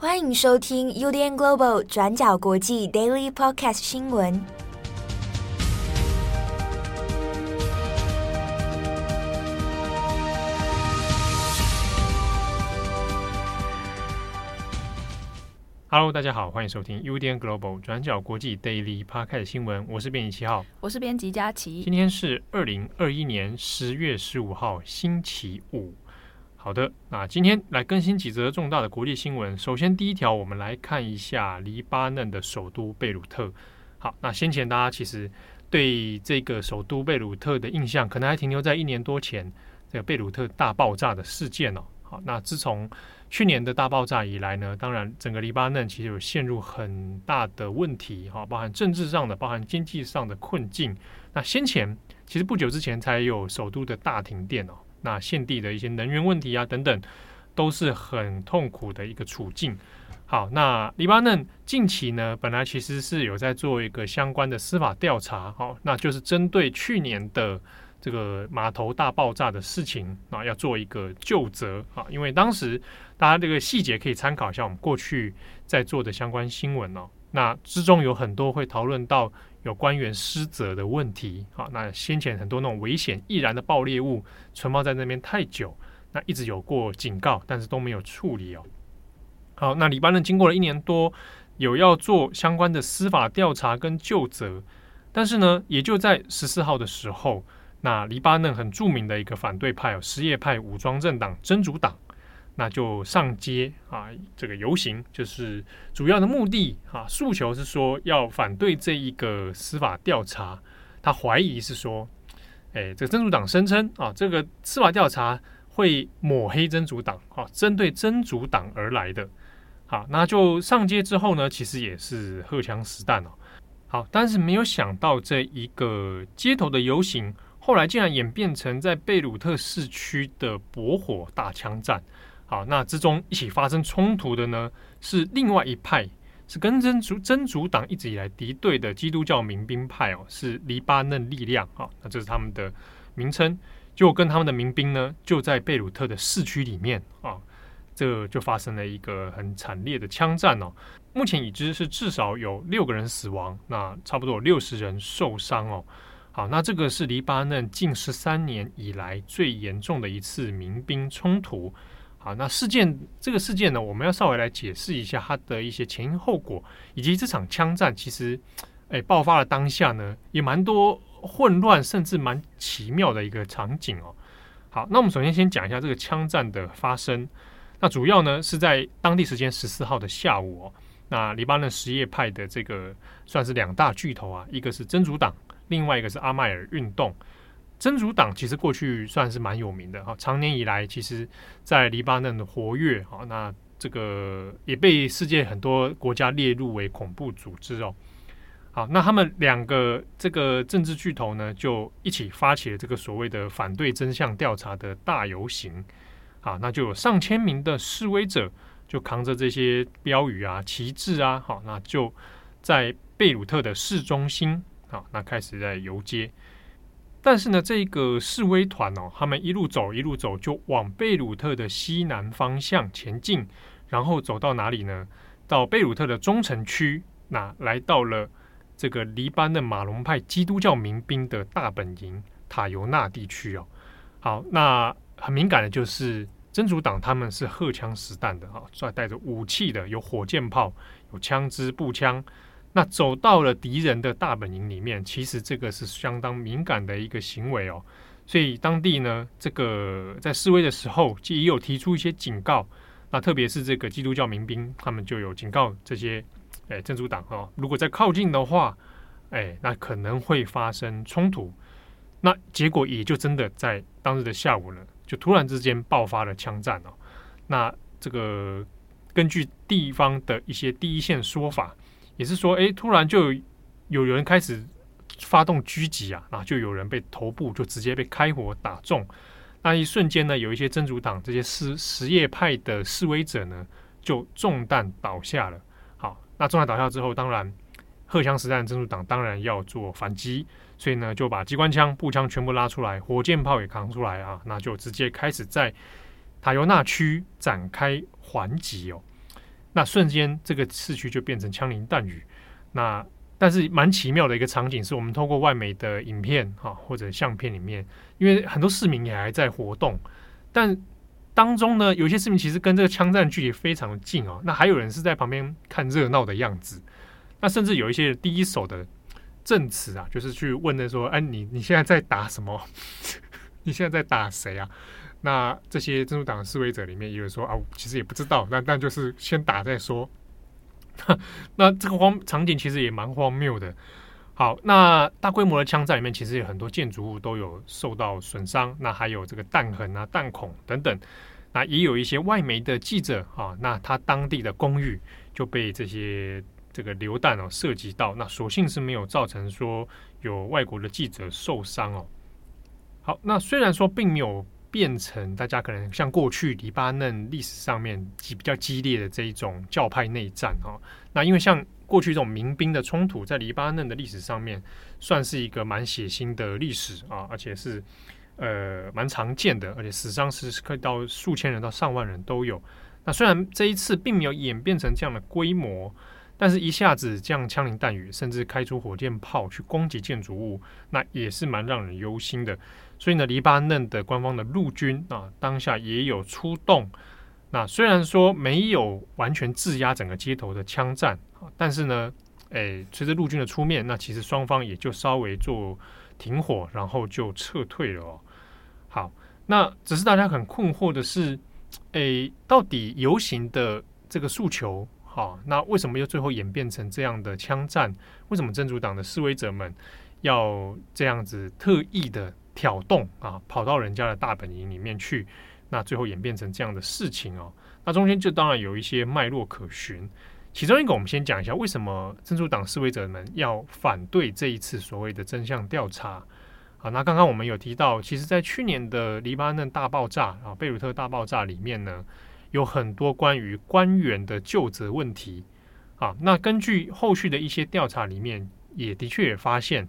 欢迎收听 UDN Global 转角国际 Daily Podcast 新闻。Hello，大家好，欢迎收听 UDN Global 转角国际 Daily Podcast 新闻。我是编辑七号，我是编辑佳琪。今天是二零二一年十月十五号，星期五。好的，那今天来更新几则重大的国际新闻。首先，第一条，我们来看一下黎巴嫩的首都贝鲁特。好，那先前大家其实对这个首都贝鲁特的印象，可能还停留在一年多前这个贝鲁特大爆炸的事件哦。好，那自从去年的大爆炸以来呢，当然整个黎巴嫩其实有陷入很大的问题，哈，包含政治上的，包含经济上的困境。那先前其实不久之前才有首都的大停电哦，那现地的一些能源问题啊等等，都是很痛苦的一个处境。好，那黎巴嫩近期呢，本来其实是有在做一个相关的司法调查，好，那就是针对去年的。这个码头大爆炸的事情啊，要做一个究责啊，因为当时大家这个细节可以参考一下我们过去在做的相关新闻哦。那之中有很多会讨论到有官员失责的问题啊。那先前很多那种危险易燃的爆裂物存放在那边太久，那一直有过警告，但是都没有处理哦。好，那黎巴嫩经过了一年多，有要做相关的司法调查跟究责，但是呢，也就在十四号的时候。那黎巴嫩很著名的一个反对派哦，什叶派武装政党真主党，那就上街啊，这个游行就是主要的目的啊，诉求是说要反对这一个司法调查。他怀疑是说，哎，这个真主党声称啊，这个司法调查会抹黑真主党啊，针对真主党而来的。好，那就上街之后呢，其实也是荷枪实弹哦。好，但是没有想到这一个街头的游行。后来竟然演变成在贝鲁特市区的驳火大枪战。好，那之中一起发生冲突的呢，是另外一派，是跟真主真主党一直以来敌对的基督教民兵派哦，是黎巴嫩力量。啊，那这是他们的名称。就跟他们的民兵呢，就在贝鲁特的市区里面啊，这就发生了一个很惨烈的枪战哦。目前已知是至少有六个人死亡，那差不多有六十人受伤哦。好，那这个是黎巴嫩近十三年以来最严重的一次民兵冲突。好，那事件这个事件呢，我们要稍微来解释一下它的一些前因后果，以及这场枪战其实，哎，爆发的当下呢，也蛮多混乱，甚至蛮奇妙的一个场景哦。好，那我们首先先讲一下这个枪战的发生。那主要呢是在当地时间十四号的下午哦。那黎巴嫩什叶派的这个算是两大巨头啊，一个是真主党。另外一个是阿迈尔运动，真主党其实过去算是蛮有名的哈，长年以来其实在黎巴嫩的活跃哈，那这个也被世界很多国家列入为恐怖组织哦。好，那他们两个这个政治巨头呢，就一起发起了这个所谓的反对真相调查的大游行。好，那就有上千名的示威者就扛着这些标语啊、旗帜啊，好，那就在贝鲁特的市中心。好，那开始在游街，但是呢，这个示威团哦，他们一路走一路走，就往贝鲁特的西南方向前进，然后走到哪里呢？到贝鲁特的中城区，那来到了这个黎巴嫩马龙派基督教民兵的大本营塔尤纳地区哦。好，那很敏感的就是真主党，他们是荷枪实弹的啊，带带着武器的，有火箭炮，有枪支、步枪。那走到了敌人的大本营里面，其实这个是相当敏感的一个行为哦。所以当地呢，这个在示威的时候，也有提出一些警告。那特别是这个基督教民兵，他们就有警告这些诶真主党哦，如果再靠近的话，诶，那可能会发生冲突。那结果也就真的在当日的下午呢，就突然之间爆发了枪战哦。那这个根据地方的一些第一线说法。也是说，哎，突然就有人开始发动狙击啊，然后就有人被头部就直接被开火打中。那一瞬间呢，有一些真主党这些什什叶派的示威者呢，就中弹倒下了。好，那中弹倒下之后，当然荷枪实弹真主党当然要做反击，所以呢就把机关枪、步枪全部拉出来，火箭炮也扛出来啊，那就直接开始在塔尤纳区展开还击哦。那瞬间这个市区就变成枪林弹雨。那但是蛮奇妙的一个场景，是我们透过外媒的影片啊或者相片里面，因为很多市民也还在活动，但当中呢，有些市民其实跟这个枪战距离非常近哦。那还有人是在旁边看热闹的样子，那甚至有一些第一手的证词啊，就是去问的说：“哎，你你现在在打什么？你现在在打谁啊？”那这些真主党示威者里面也有说：“啊，其实也不知道，那但就是先打再说。”那这个荒场景其实也蛮荒谬的。好，那大规模的枪战里面，其实有很多建筑物都有受到损伤，那还有这个弹痕啊、弹孔等等。那也有一些外媒的记者啊，那他当地的公寓就被这些这个流弹哦涉及到，那所幸是没有造成说有外国的记者受伤哦。好，那虽然说并没有变成大家可能像过去黎巴嫩历史上面比较激烈的这一种教派内战哈，那因为像。过去这种民兵的冲突，在黎巴嫩的历史上面，算是一个蛮血腥的历史啊，而且是呃蛮常见的，而且死伤是可以到数千人到上万人都有。那虽然这一次并没有演变成这样的规模，但是一下子这样枪林弹雨，甚至开出火箭炮去攻击建筑物，那也是蛮让人忧心的。所以呢，黎巴嫩的官方的陆军啊，当下也有出动。那虽然说没有完全制压整个街头的枪战，但是呢，诶，随着陆军的出面，那其实双方也就稍微做停火，然后就撤退了哦。好，那只是大家很困惑的是，诶，到底游行的这个诉求，好，那为什么又最后演变成这样的枪战？为什么真主党的示威者们要这样子特意的挑动啊，跑到人家的大本营里面去？那最后演变成这样的事情哦，那中间就当然有一些脉络可循。其中一个，我们先讲一下为什么真主党示威者们要反对这一次所谓的真相调查。啊，那刚刚我们有提到，其实，在去年的黎巴嫩大爆炸啊，贝鲁特大爆炸里面呢，有很多关于官员的就责问题。啊，那根据后续的一些调查里面，也的确也发现。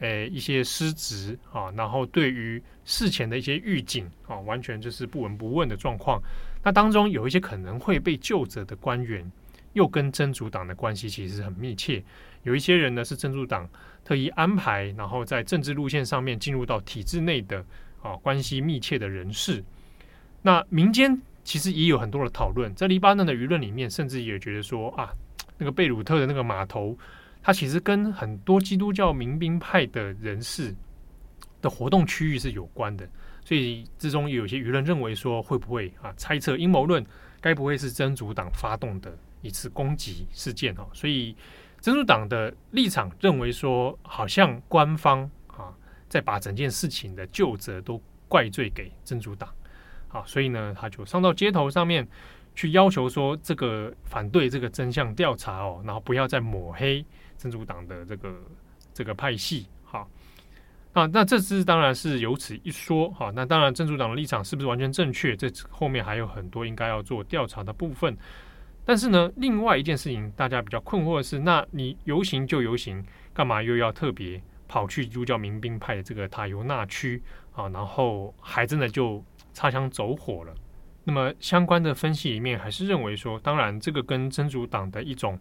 诶，一些失职啊，然后对于事前的一些预警啊，完全就是不闻不问的状况。那当中有一些可能会被究责的官员，又跟真主党的关系其实很密切。有一些人呢是真主党特意安排，然后在政治路线上面进入到体制内的啊，关系密切的人士。那民间其实也有很多的讨论，在黎巴嫩的舆论里面，甚至也觉得说啊，那个贝鲁特的那个码头。它其实跟很多基督教民兵派的人士的活动区域是有关的，所以之中有些舆论认为说，会不会啊猜测阴谋论，该不会是真主党发动的一次攻击事件哦？所以真主党的立场认为说，好像官方啊在把整件事情的旧责都怪罪给真主党，啊，所以呢他就上到街头上面去要求说，这个反对这个真相调查哦，然后不要再抹黑。真主党的这个这个派系，好，那那这次当然是由此一说，好，那当然真主党的立场是不是完全正确？这后面还有很多应该要做调查的部分。但是呢，另外一件事情大家比较困惑的是，那你游行就游行，干嘛又要特别跑去基督教民兵派的这个塔尤纳区啊？然后还真的就擦枪走火了。那么相关的分析里面还是认为说，当然这个跟真主党的一种。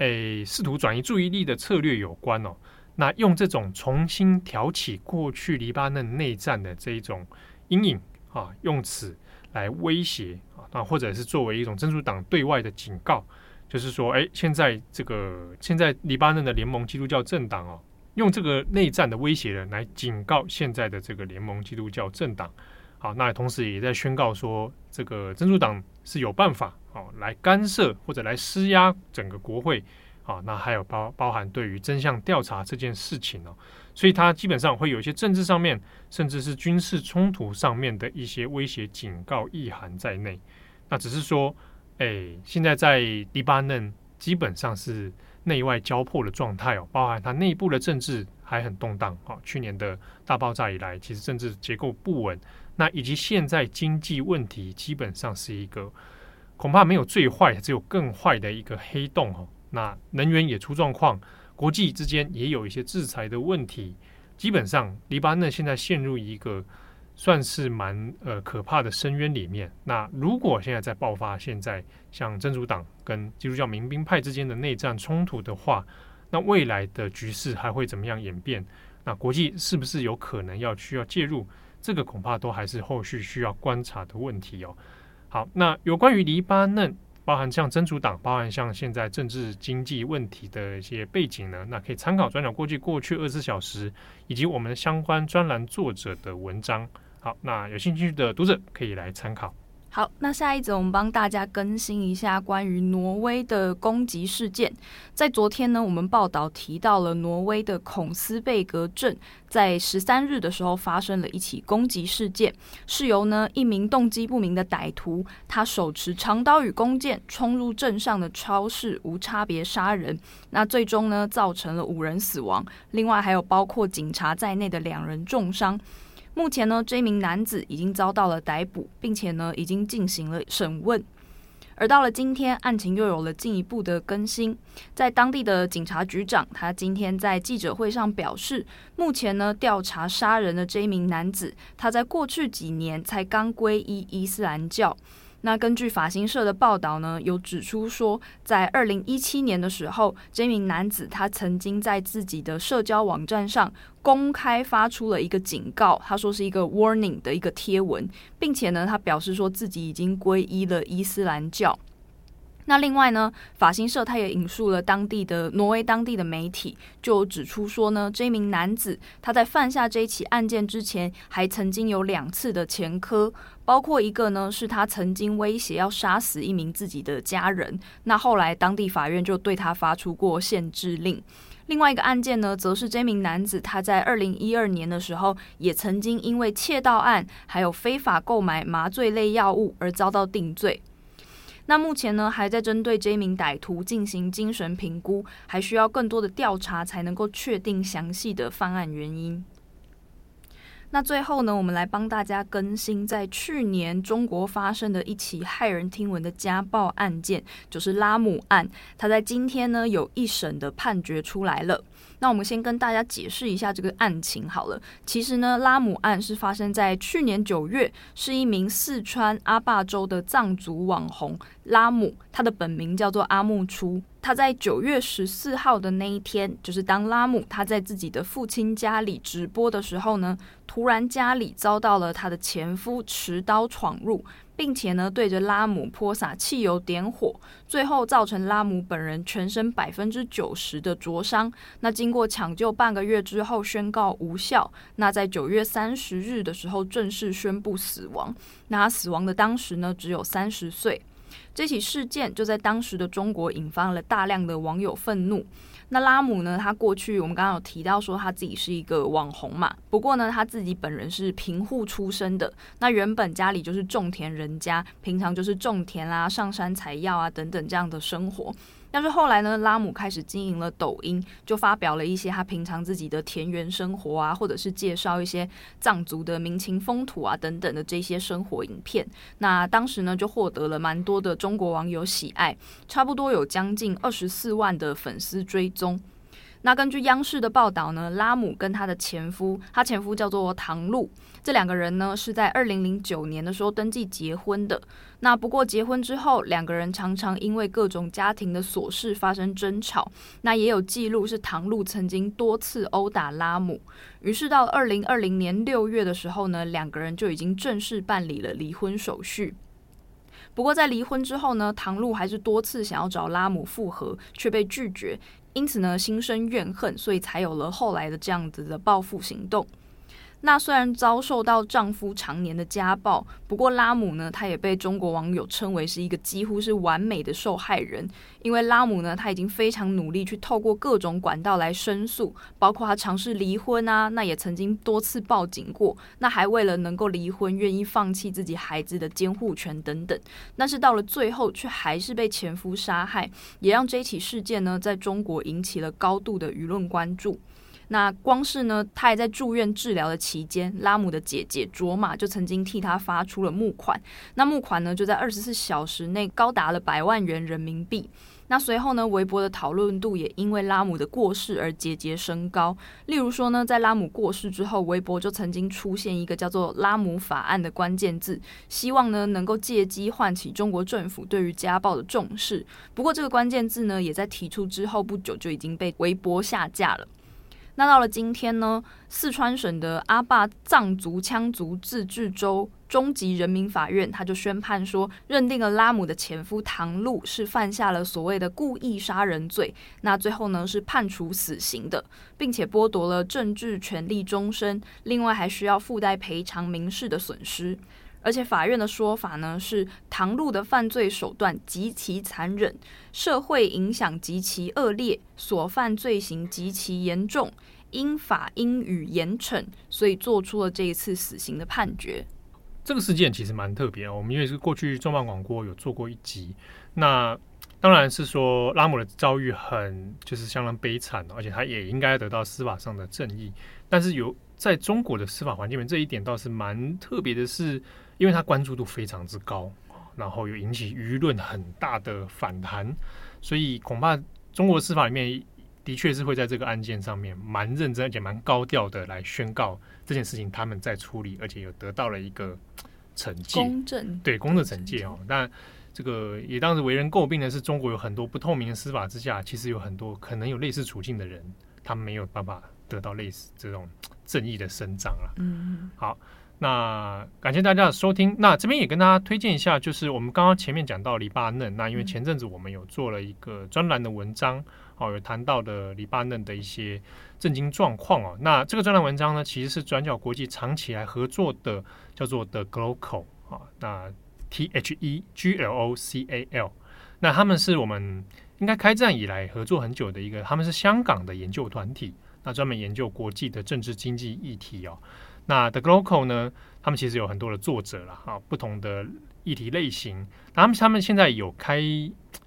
诶，试图转移注意力的策略有关哦。那用这种重新挑起过去黎巴嫩内战的这一种阴影啊，用此来威胁啊，那或者是作为一种真主党对外的警告，就是说，诶，现在这个现在黎巴嫩的联盟基督教政党哦，用这个内战的威胁人来警告现在的这个联盟基督教政党。好，那同时也在宣告说，这个真主党是有办法。哦，来干涉或者来施压整个国会，啊，那还有包包含对于真相调查这件事情哦，所以它基本上会有一些政治上面，甚至是军事冲突上面的一些威胁警告意涵在内。那只是说，哎，现在在黎巴嫩基本上是内外交迫的状态哦，包含它内部的政治还很动荡。啊，去年的大爆炸以来，其实政治结构不稳，那以及现在经济问题基本上是一个。恐怕没有最坏，只有更坏的一个黑洞哦。那能源也出状况，国际之间也有一些制裁的问题。基本上，黎巴嫩现在陷入一个算是蛮呃可怕的深渊里面。那如果现在在爆发现在像真主党跟基督教民兵派之间的内战冲突的话，那未来的局势还会怎么样演变？那国际是不是有可能要需要介入？这个恐怕都还是后续需要观察的问题哦。好，那有关于黎巴嫩，包含像真主党，包含像现在政治经济问题的一些背景呢，那可以参考转角过去过去二十四小时以及我们相关专栏作者的文章。好，那有兴趣的读者可以来参考。好，那下一则我们帮大家更新一下关于挪威的攻击事件。在昨天呢，我们报道提到了挪威的孔斯贝格镇，在十三日的时候发生了一起攻击事件，是由呢一名动机不明的歹徒，他手持长刀与弓箭冲入镇上的超市，无差别杀人。那最终呢，造成了五人死亡，另外还有包括警察在内的两人重伤。目前呢，这名男子已经遭到了逮捕，并且呢，已经进行了审问。而到了今天，案情又有了进一步的更新。在当地的警察局长，他今天在记者会上表示，目前呢，调查杀人的这名男子，他在过去几年才刚皈依伊斯兰教。那根据法新社的报道呢，有指出说，在二零一七年的时候，这名男子他曾经在自己的社交网站上公开发出了一个警告，他说是一个 warning 的一个贴文，并且呢，他表示说自己已经皈依了伊斯兰教。那另外呢，法新社他也引述了当地的挪威当地的媒体，就指出说呢，这名男子他在犯下这一起案件之前，还曾经有两次的前科，包括一个呢是他曾经威胁要杀死一名自己的家人，那后来当地法院就对他发出过限制令。另外一个案件呢，则是这名男子他在二零一二年的时候，也曾经因为窃盗案还有非法购买麻醉类药物而遭到定罪。那目前呢，还在针对这名歹徒进行精神评估，还需要更多的调查才能够确定详细的犯案原因。那最后呢，我们来帮大家更新在去年中国发生的一起骇人听闻的家暴案件，就是拉姆案。他在今天呢，有一审的判决出来了。那我们先跟大家解释一下这个案情好了。其实呢，拉姆案是发生在去年九月，是一名四川阿坝州的藏族网红拉姆，他的本名叫做阿木初。他在九月十四号的那一天，就是当拉姆他在自己的父亲家里直播的时候呢，突然家里遭到了他的前夫持刀闯入。并且呢，对着拉姆泼洒汽油点火，最后造成拉姆本人全身百分之九十的灼伤。那经过抢救半个月之后宣告无效。那在九月三十日的时候正式宣布死亡。那他死亡的当时呢，只有三十岁。这起事件就在当时的中国引发了大量的网友愤怒。那拉姆呢？他过去我们刚刚有提到说他自己是一个网红嘛，不过呢，他自己本人是贫户出身的。那原本家里就是种田人家，平常就是种田啦、啊、上山采药啊等等这样的生活。但是后来呢，拉姆开始经营了抖音，就发表了一些他平常自己的田园生活啊，或者是介绍一些藏族的民情风土啊等等的这些生活影片。那当时呢，就获得了蛮多的中国网友喜爱，差不多有将近二十四万的粉丝追踪。那根据央视的报道呢，拉姆跟他的前夫，他前夫叫做唐璐，这两个人呢是在二零零九年的时候登记结婚的。那不过结婚之后，两个人常常因为各种家庭的琐事发生争吵。那也有记录是唐璐曾经多次殴打拉姆。于是到二零二零年六月的时候呢，两个人就已经正式办理了离婚手续。不过在离婚之后呢，唐露还是多次想要找拉姆复合，却被拒绝。因此呢，心生怨恨，所以才有了后来的这样子的报复行动。那虽然遭受到丈夫常年的家暴，不过拉姆呢，她也被中国网友称为是一个几乎是完美的受害人。因为拉姆呢，她已经非常努力去透过各种管道来申诉，包括她尝试离婚啊，那也曾经多次报警过，那还为了能够离婚，愿意放弃自己孩子的监护权等等。但是到了最后，却还是被前夫杀害，也让这起事件呢，在中国引起了高度的舆论关注。那光是呢，他还在住院治疗的期间，拉姆的姐姐卓玛就曾经替他发出了募款。那募款呢，就在二十四小时内高达了百万元人民币。那随后呢，微博的讨论度也因为拉姆的过世而节节升高。例如说呢，在拉姆过世之后，微博就曾经出现一个叫做“拉姆法案”的关键字，希望呢能够借机唤起中国政府对于家暴的重视。不过，这个关键字呢，也在提出之后不久就已经被微博下架了。那到了今天呢，四川省的阿坝藏族羌族自治州。中级人民法院他就宣判说，认定了拉姆的前夫唐禄是犯下了所谓的故意杀人罪，那最后呢是判处死刑的，并且剥夺了政治权利终身，另外还需要附带赔偿民事的损失。而且法院的说法呢是，唐禄的犯罪手段极其残忍，社会影响极其恶劣，所犯罪行极其严重，应法应予严惩，所以做出了这一次死刑的判决。这个事件其实蛮特别哦，我们因为是过去重磅广播有做过一集，那当然是说拉姆的遭遇很就是相当悲惨，而且他也应该得到司法上的正义。但是有在中国的司法环境里面，这一点倒是蛮特别的，是因为他关注度非常之高，然后又引起舆论很大的反弹，所以恐怕中国司法里面的确是会在这个案件上面蛮认真而且蛮高调的来宣告。这件事情他们在处理，而且有得到了一个惩戒，公正对公正惩戒哦。但这个也当时为人诟病的是，中国有很多不透明的司法之下，其实有很多可能有类似处境的人，他们没有办法得到类似这种正义的伸张了。嗯，好，那感谢大家的收听。那这边也跟大家推荐一下，就是我们刚刚前面讲到黎巴嫩，那因为前阵子我们有做了一个专栏的文章。哦，有谈到的黎巴嫩的一些震惊状况哦。那这个专栏文章呢，其实是转角国际长期来合作的，叫做 The Glocal 啊，那 T H E G L O C A L。那他们是我们应该开战以来合作很久的一个，他们是香港的研究团体，那专门研究国际的政治经济议题哦。那 The Glocal 呢，他们其实有很多的作者了啊，不同的。议题类型，他们他们现在有开，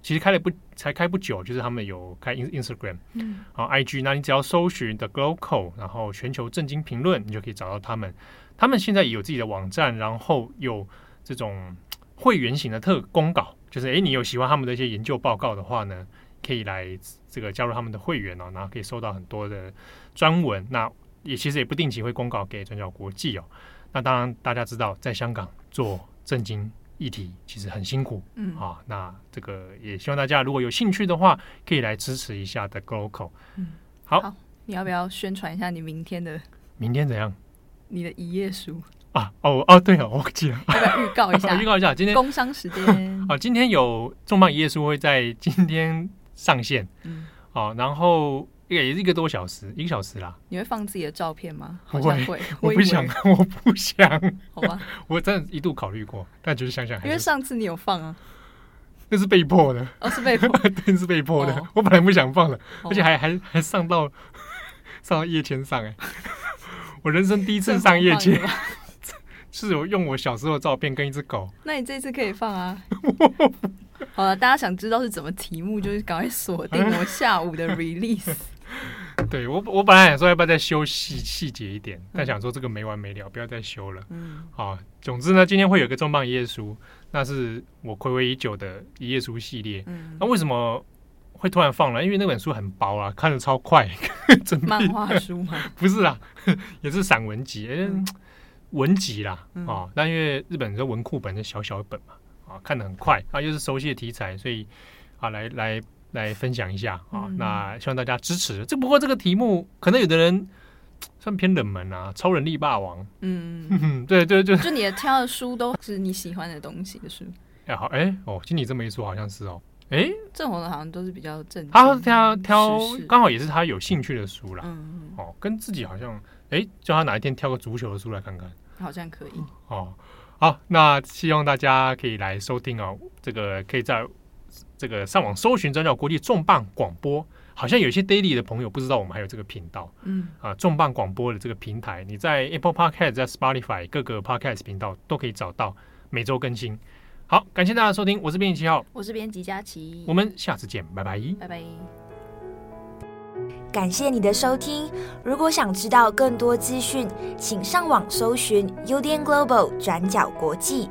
其实开了不才开不久，就是他们有开 Instagram，嗯，好 IG，那你只要搜寻 The Glocal，然后全球震惊评论，你就可以找到他们。他们现在也有自己的网站，然后有这种会员型的特公稿，就是诶，你有喜欢他们的一些研究报告的话呢，可以来这个加入他们的会员哦，然后可以收到很多的专文。那也其实也不定期会公告给转角国际哦。那当然大家知道，在香港做政经。议题其实很辛苦，嗯啊，那这个也希望大家如果有兴趣的话，可以来支持一下 The Glocal。嗯，好，好，你要不要宣传一下你明天的？明天怎样？你的一页书啊？哦哦，对哦，我记得，要不要预告一下？预告一下，今天工商时间。啊，今天有重磅一页书会在今天上线，嗯，好，然后。也是一个多小时，一个小时啦。你会放自己的照片吗？好像，会我不想，我不想。好吧，我真的一度考虑过，但就是想想，因为上次你有放啊，那是被迫的，哦，是被迫，对，是被迫的。哦、我本来不想放的，哦、而且还还还上到上到夜签上哎，我人生第一次上夜签，是有用我小时候的照片跟一只狗。那你这次可以放啊。好了，大家想知道是怎么题目，就是赶快锁定我下午的 release。对我，我本来想说要不要再修细细节一点，但想说这个没完没了，不要再修了。嗯，好，总之呢，今天会有一个重磅一页书，那是我睽违已久的一页书系列。嗯，那为什么会突然放了？因为那本书很薄啊，看得超快。真漫画 书吗？不是啦，也是散文集，嗯、文集啦。啊、但因为日本的文库本是小小一本嘛，啊，看得很快啊，又是熟悉的题材，所以啊，来来。来分享一下啊，那希望大家支持。这不过这个题目可能有的人 算偏冷门啊，《超人力霸王》。嗯，对对对，就你的挑的书都是你喜欢的东西的书。哎好，哎哦，听你这么一说，好像是哦。哎，正红的好像都是比较正，他挑挑刚好也是他有兴趣的书啦。嗯哦，跟自己好像，哎，叫他哪一天挑个足球的书来看看，好像可以。哦，好，那希望大家可以来收听哦，这个可以在。这个上网搜寻转角国际重磅广播，好像有些 daily 的朋友不知道我们还有这个频道，嗯啊，重磅广播的这个平台，你在 Apple Podcast、在 Spotify 各个 Podcast 频道都可以找到，每周更新。好，感谢大家收听，我是编辑七号，我是编辑佳琪，我们下次见，拜拜，拜拜。感谢你的收听。如果想知道更多资讯，请上网搜寻 UDN Global 转角国际。